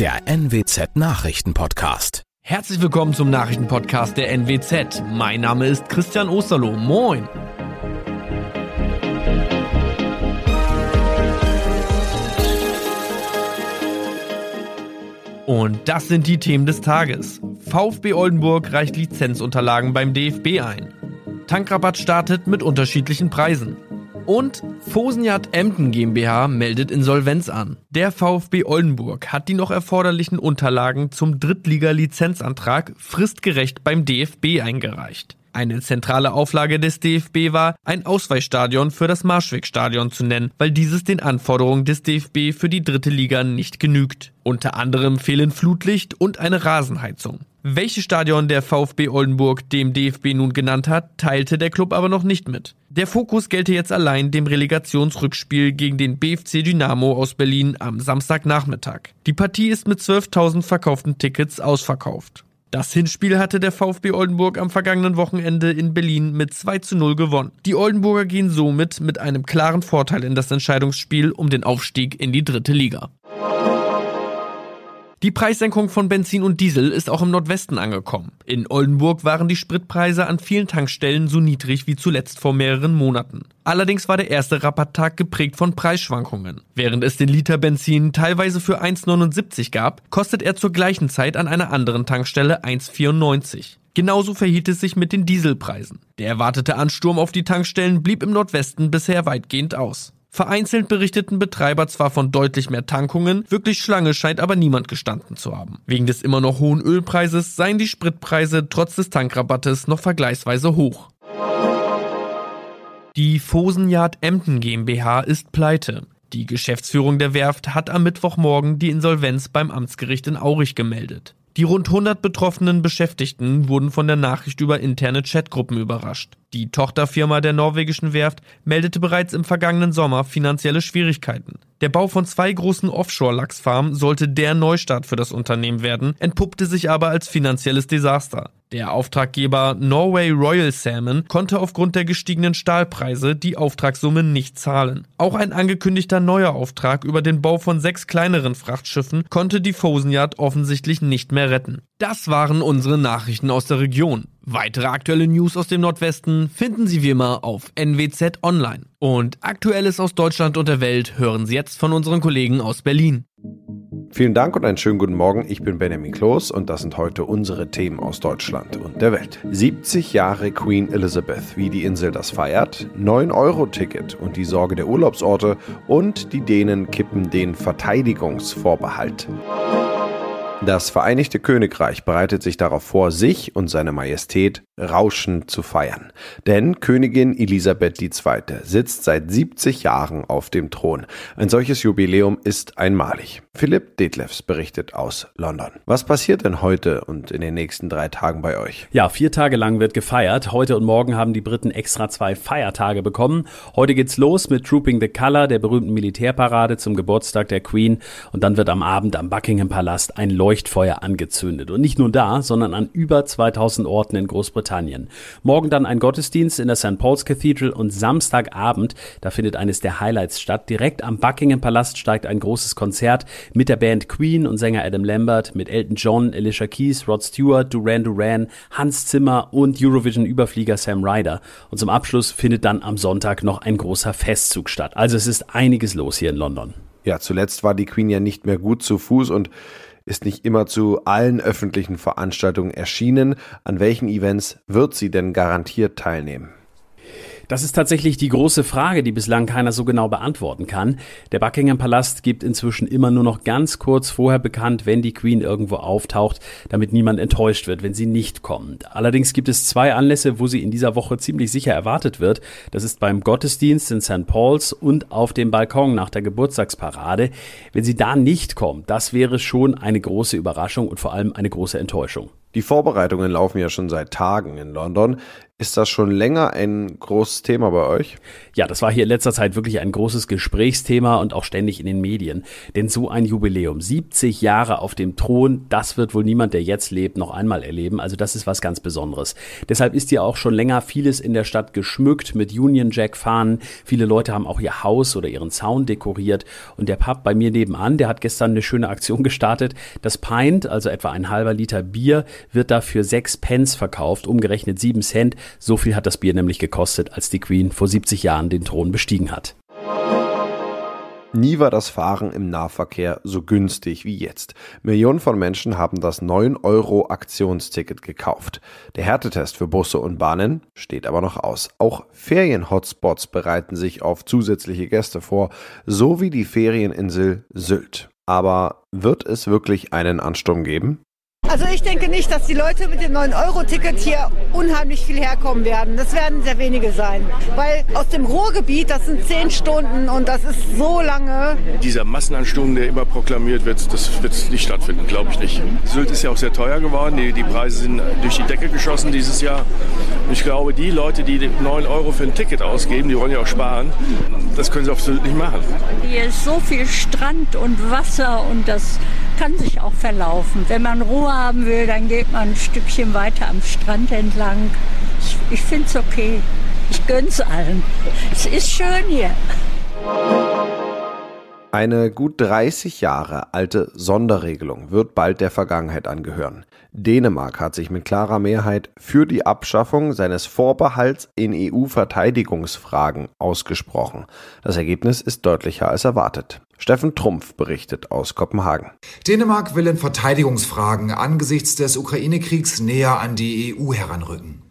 der NWZ Nachrichtenpodcast. Herzlich willkommen zum Nachrichtenpodcast der NWZ. Mein Name ist Christian Osterloh. Moin. Und das sind die Themen des Tages. VfB Oldenburg reicht Lizenzunterlagen beim DFB ein. Tankrabatt startet mit unterschiedlichen Preisen. Und Fosenjad Emden GmbH meldet Insolvenz an. Der VfB Oldenburg hat die noch erforderlichen Unterlagen zum Drittliga-Lizenzantrag fristgerecht beim DFB eingereicht. Eine zentrale Auflage des DFB war, ein Ausweichstadion für das Marschwegstadion zu nennen, weil dieses den Anforderungen des DFB für die dritte Liga nicht genügt. Unter anderem fehlen Flutlicht und eine Rasenheizung. Welches Stadion der VfB Oldenburg dem DFB nun genannt hat, teilte der Club aber noch nicht mit. Der Fokus gelte jetzt allein dem Relegationsrückspiel gegen den BFC Dynamo aus Berlin am Samstagnachmittag. Die Partie ist mit 12.000 verkauften Tickets ausverkauft. Das Hinspiel hatte der VfB Oldenburg am vergangenen Wochenende in Berlin mit 2 zu 0 gewonnen. Die Oldenburger gehen somit mit einem klaren Vorteil in das Entscheidungsspiel um den Aufstieg in die dritte Liga. Die Preissenkung von Benzin und Diesel ist auch im Nordwesten angekommen. In Oldenburg waren die Spritpreise an vielen Tankstellen so niedrig wie zuletzt vor mehreren Monaten. Allerdings war der erste Rabatttag geprägt von Preisschwankungen. Während es den Liter Benzin teilweise für 1,79 gab, kostet er zur gleichen Zeit an einer anderen Tankstelle 1,94. Genauso verhielt es sich mit den Dieselpreisen. Der erwartete Ansturm auf die Tankstellen blieb im Nordwesten bisher weitgehend aus. Vereinzelt berichteten Betreiber zwar von deutlich mehr Tankungen, wirklich Schlange scheint aber niemand gestanden zu haben. Wegen des immer noch hohen Ölpreises seien die Spritpreise trotz des Tankrabattes noch vergleichsweise hoch. Die Fosenjard Emden GmbH ist pleite. Die Geschäftsführung der Werft hat am Mittwochmorgen die Insolvenz beim Amtsgericht in Aurich gemeldet. Die rund 100 betroffenen Beschäftigten wurden von der Nachricht über interne Chatgruppen überrascht. Die Tochterfirma der norwegischen Werft meldete bereits im vergangenen Sommer finanzielle Schwierigkeiten. Der Bau von zwei großen Offshore-Lachsfarmen sollte der Neustart für das Unternehmen werden, entpuppte sich aber als finanzielles Desaster. Der Auftraggeber Norway Royal Salmon konnte aufgrund der gestiegenen Stahlpreise die Auftragssumme nicht zahlen. Auch ein angekündigter neuer Auftrag über den Bau von sechs kleineren Frachtschiffen konnte die Fosenjagd offensichtlich nicht mehr retten. Das waren unsere Nachrichten aus der Region. Weitere aktuelle News aus dem Nordwesten finden Sie wie immer auf NWZ Online. Und Aktuelles aus Deutschland und der Welt hören Sie jetzt von unseren Kollegen aus Berlin. Vielen Dank und einen schönen guten Morgen. Ich bin Benjamin Kloß und das sind heute unsere Themen aus Deutschland und der Welt. 70 Jahre Queen Elizabeth, wie die Insel das feiert, 9-Euro-Ticket und die Sorge der Urlaubsorte und die Dänen kippen den Verteidigungsvorbehalt. Das Vereinigte Königreich bereitet sich darauf vor, sich und seine Majestät rauschend zu feiern. Denn Königin Elisabeth II. sitzt seit 70 Jahren auf dem Thron. Ein solches Jubiläum ist einmalig. Philipp Detlefs berichtet aus London. Was passiert denn heute und in den nächsten drei Tagen bei euch? Ja, vier Tage lang wird gefeiert. Heute und morgen haben die Briten extra zwei Feiertage bekommen. Heute geht's los mit Trooping the Colour, der berühmten Militärparade zum Geburtstag der Queen. Und dann wird am Abend am Buckingham Palast ein Leuchtfeuer angezündet. Und nicht nur da, sondern an über 2000 Orten in Großbritannien. Morgen dann ein Gottesdienst in der St. Paul's Cathedral und Samstagabend, da findet eines der Highlights statt. Direkt am Buckingham Palast steigt ein großes Konzert mit der Band Queen und Sänger Adam Lambert, mit Elton John, Alicia Keys, Rod Stewart, Duran Duran, Hans Zimmer und Eurovision-Überflieger Sam Ryder. Und zum Abschluss findet dann am Sonntag noch ein großer Festzug statt. Also es ist einiges los hier in London. Ja, zuletzt war die Queen ja nicht mehr gut zu Fuß und ist nicht immer zu allen öffentlichen Veranstaltungen erschienen. An welchen Events wird sie denn garantiert teilnehmen? Das ist tatsächlich die große Frage, die bislang keiner so genau beantworten kann. Der Buckingham Palast gibt inzwischen immer nur noch ganz kurz vorher bekannt, wenn die Queen irgendwo auftaucht, damit niemand enttäuscht wird, wenn sie nicht kommt. Allerdings gibt es zwei Anlässe, wo sie in dieser Woche ziemlich sicher erwartet wird. Das ist beim Gottesdienst in St. Paul's und auf dem Balkon nach der Geburtstagsparade. Wenn sie da nicht kommt, das wäre schon eine große Überraschung und vor allem eine große Enttäuschung. Die Vorbereitungen laufen ja schon seit Tagen in London. Ist das schon länger ein großes Thema bei euch? Ja, das war hier in letzter Zeit wirklich ein großes Gesprächsthema und auch ständig in den Medien. Denn so ein Jubiläum, 70 Jahre auf dem Thron, das wird wohl niemand, der jetzt lebt, noch einmal erleben. Also das ist was ganz Besonderes. Deshalb ist ja auch schon länger vieles in der Stadt geschmückt mit Union Jack Fahnen. Viele Leute haben auch ihr Haus oder ihren Zaun dekoriert. Und der Pub bei mir nebenan, der hat gestern eine schöne Aktion gestartet. Das Pint, also etwa ein halber Liter Bier, wird da für sechs Pence verkauft, umgerechnet sieben Cent. So viel hat das Bier nämlich gekostet, als die Queen vor 70 Jahren den Thron bestiegen hat. Nie war das Fahren im Nahverkehr so günstig wie jetzt. Millionen von Menschen haben das 9-Euro-Aktionsticket gekauft. Der Härtetest für Busse und Bahnen steht aber noch aus. Auch Ferien-Hotspots bereiten sich auf zusätzliche Gäste vor, so wie die Ferieninsel Sylt. Aber wird es wirklich einen Ansturm geben? Also ich denke nicht, dass die Leute mit dem 9-Euro-Ticket hier unheimlich viel herkommen werden. Das werden sehr wenige sein. Weil aus dem Ruhrgebiet, das sind zehn Stunden und das ist so lange. Dieser Massenansturm, der immer proklamiert wird, das wird nicht stattfinden, glaube ich nicht. Sylt ist ja auch sehr teuer geworden. Die, die Preise sind durch die Decke geschossen dieses Jahr. Ich glaube, die Leute, die 9 Euro für ein Ticket ausgeben, die wollen ja auch sparen. Das können sie auf Sylt nicht machen. Hier ist so viel Strand und Wasser und das kann sich auch verlaufen. Wenn man Ruhe haben will, dann geht man ein Stückchen weiter am Strand entlang. Ich, ich finde es okay. Ich gönn's allen. Es ist schön hier. Eine gut 30 Jahre alte Sonderregelung wird bald der Vergangenheit angehören. Dänemark hat sich mit klarer Mehrheit für die Abschaffung seines Vorbehalts in EU-Verteidigungsfragen ausgesprochen. Das Ergebnis ist deutlicher als erwartet. Steffen Trumpf berichtet aus Kopenhagen. Dänemark will in Verteidigungsfragen angesichts des Ukraine-Kriegs näher an die EU heranrücken.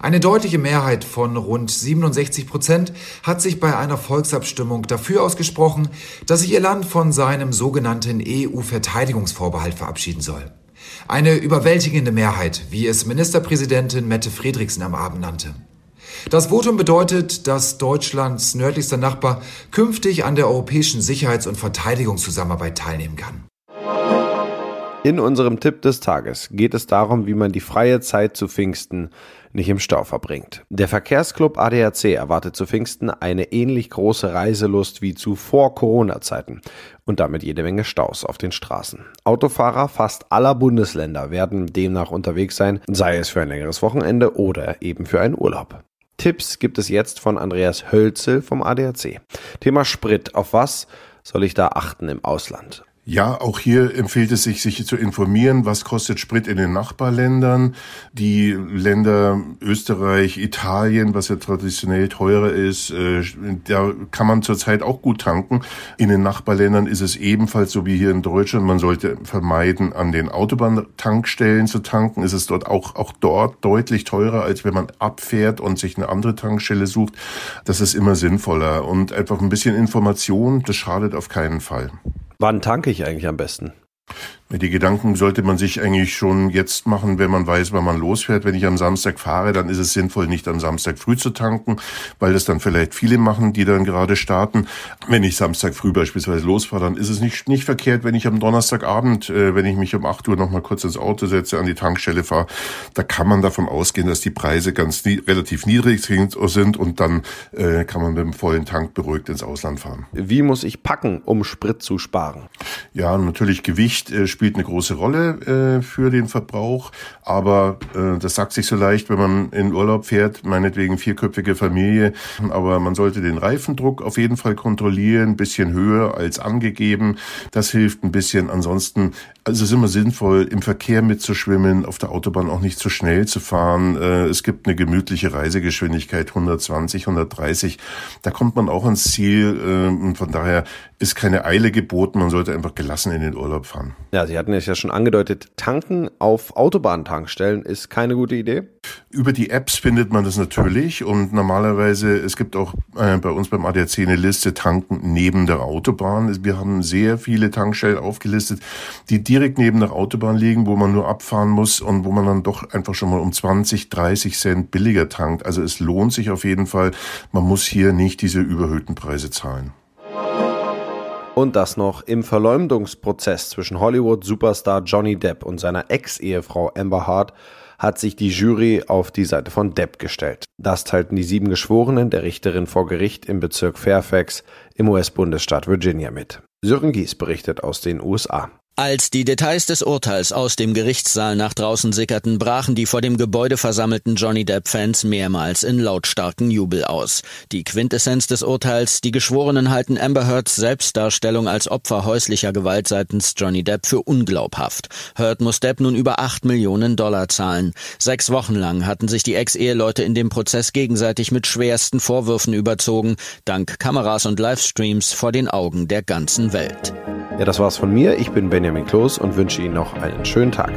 Eine deutliche Mehrheit von rund 67 Prozent hat sich bei einer Volksabstimmung dafür ausgesprochen, dass sich ihr Land von seinem sogenannten EU-Verteidigungsvorbehalt verabschieden soll. Eine überwältigende Mehrheit, wie es Ministerpräsidentin Mette Fredriksen am Abend nannte. Das Votum bedeutet, dass Deutschlands nördlichster Nachbar künftig an der europäischen Sicherheits- und Verteidigungszusammenarbeit teilnehmen kann. In unserem Tipp des Tages geht es darum, wie man die freie Zeit zu Pfingsten nicht im Stau verbringt. Der Verkehrsclub ADAC erwartet zu Pfingsten eine ähnlich große Reiselust wie zu Vor-Corona-Zeiten und damit jede Menge Staus auf den Straßen. Autofahrer fast aller Bundesländer werden demnach unterwegs sein, sei es für ein längeres Wochenende oder eben für einen Urlaub. Tipps gibt es jetzt von Andreas Hölzel vom ADAC. Thema Sprit. Auf was soll ich da achten im Ausland? Ja, auch hier empfiehlt es sich, sich zu informieren, was kostet Sprit in den Nachbarländern. Die Länder Österreich, Italien, was ja traditionell teurer ist, äh, da kann man zurzeit auch gut tanken. In den Nachbarländern ist es ebenfalls so wie hier in Deutschland. Man sollte vermeiden, an den Autobahntankstellen zu tanken. Ist es dort auch, auch dort deutlich teurer, als wenn man abfährt und sich eine andere Tankstelle sucht. Das ist immer sinnvoller. Und einfach ein bisschen Information, das schadet auf keinen Fall. Wann tanke ich eigentlich am besten? Die Gedanken sollte man sich eigentlich schon jetzt machen, wenn man weiß, wann man losfährt. Wenn ich am Samstag fahre, dann ist es sinnvoll, nicht am Samstag früh zu tanken, weil das dann vielleicht viele machen, die dann gerade starten. Wenn ich Samstag früh beispielsweise losfahre, dann ist es nicht, nicht verkehrt, wenn ich am Donnerstagabend, äh, wenn ich mich um 8 Uhr nochmal kurz ins Auto setze, an die Tankstelle fahre, da kann man davon ausgehen, dass die Preise ganz nie, relativ niedrig sind und dann äh, kann man mit dem vollen Tank beruhigt ins Ausland fahren. Wie muss ich packen, um Sprit zu sparen? Ja, natürlich Gewicht äh, spielt eine große Rolle äh, für den Verbrauch, aber äh, das sagt sich so leicht, wenn man in Urlaub fährt, meinetwegen vierköpfige Familie, aber man sollte den Reifendruck auf jeden Fall kontrollieren, bisschen höher als angegeben. Das hilft ein bisschen. Ansonsten, also es ist immer sinnvoll, im Verkehr mitzuschwimmen, auf der Autobahn auch nicht zu schnell zu fahren. Äh, es gibt eine gemütliche Reisegeschwindigkeit 120, 130. Da kommt man auch ans Ziel äh, und von daher ist keine Eile geboten. Man sollte einfach gelassen in den Urlaub fahren. Ja, Sie hatten es ja schon angedeutet, tanken auf Autobahntankstellen ist keine gute Idee. Über die Apps findet man das natürlich und normalerweise, es gibt auch äh, bei uns beim ADAC eine Liste Tanken neben der Autobahn. Wir haben sehr viele Tankstellen aufgelistet, die direkt neben der Autobahn liegen, wo man nur abfahren muss und wo man dann doch einfach schon mal um 20, 30 Cent billiger tankt. Also es lohnt sich auf jeden Fall. Man muss hier nicht diese überhöhten Preise zahlen. Und das noch im Verleumdungsprozess zwischen Hollywood-Superstar Johnny Depp und seiner Ex-Ehefrau Amber Hart hat sich die Jury auf die Seite von Depp gestellt. Das teilten die sieben Geschworenen der Richterin vor Gericht im Bezirk Fairfax im US-Bundesstaat Virginia mit. Sören Gies berichtet aus den USA. Als die Details des Urteils aus dem Gerichtssaal nach draußen sickerten, brachen die vor dem Gebäude versammelten Johnny Depp-Fans mehrmals in lautstarken Jubel aus. Die Quintessenz des Urteils, die Geschworenen halten Amber Heards Selbstdarstellung als Opfer häuslicher Gewalt seitens Johnny Depp für unglaubhaft. Heard muss Depp nun über acht Millionen Dollar zahlen. Sechs Wochen lang hatten sich die Ex-Eheleute in dem Prozess gegenseitig mit schwersten Vorwürfen überzogen, dank Kameras und Livestreams vor den Augen der ganzen Welt. Ja, das war's von mir. Ich bin Benjamin Kloß und wünsche Ihnen noch einen schönen Tag.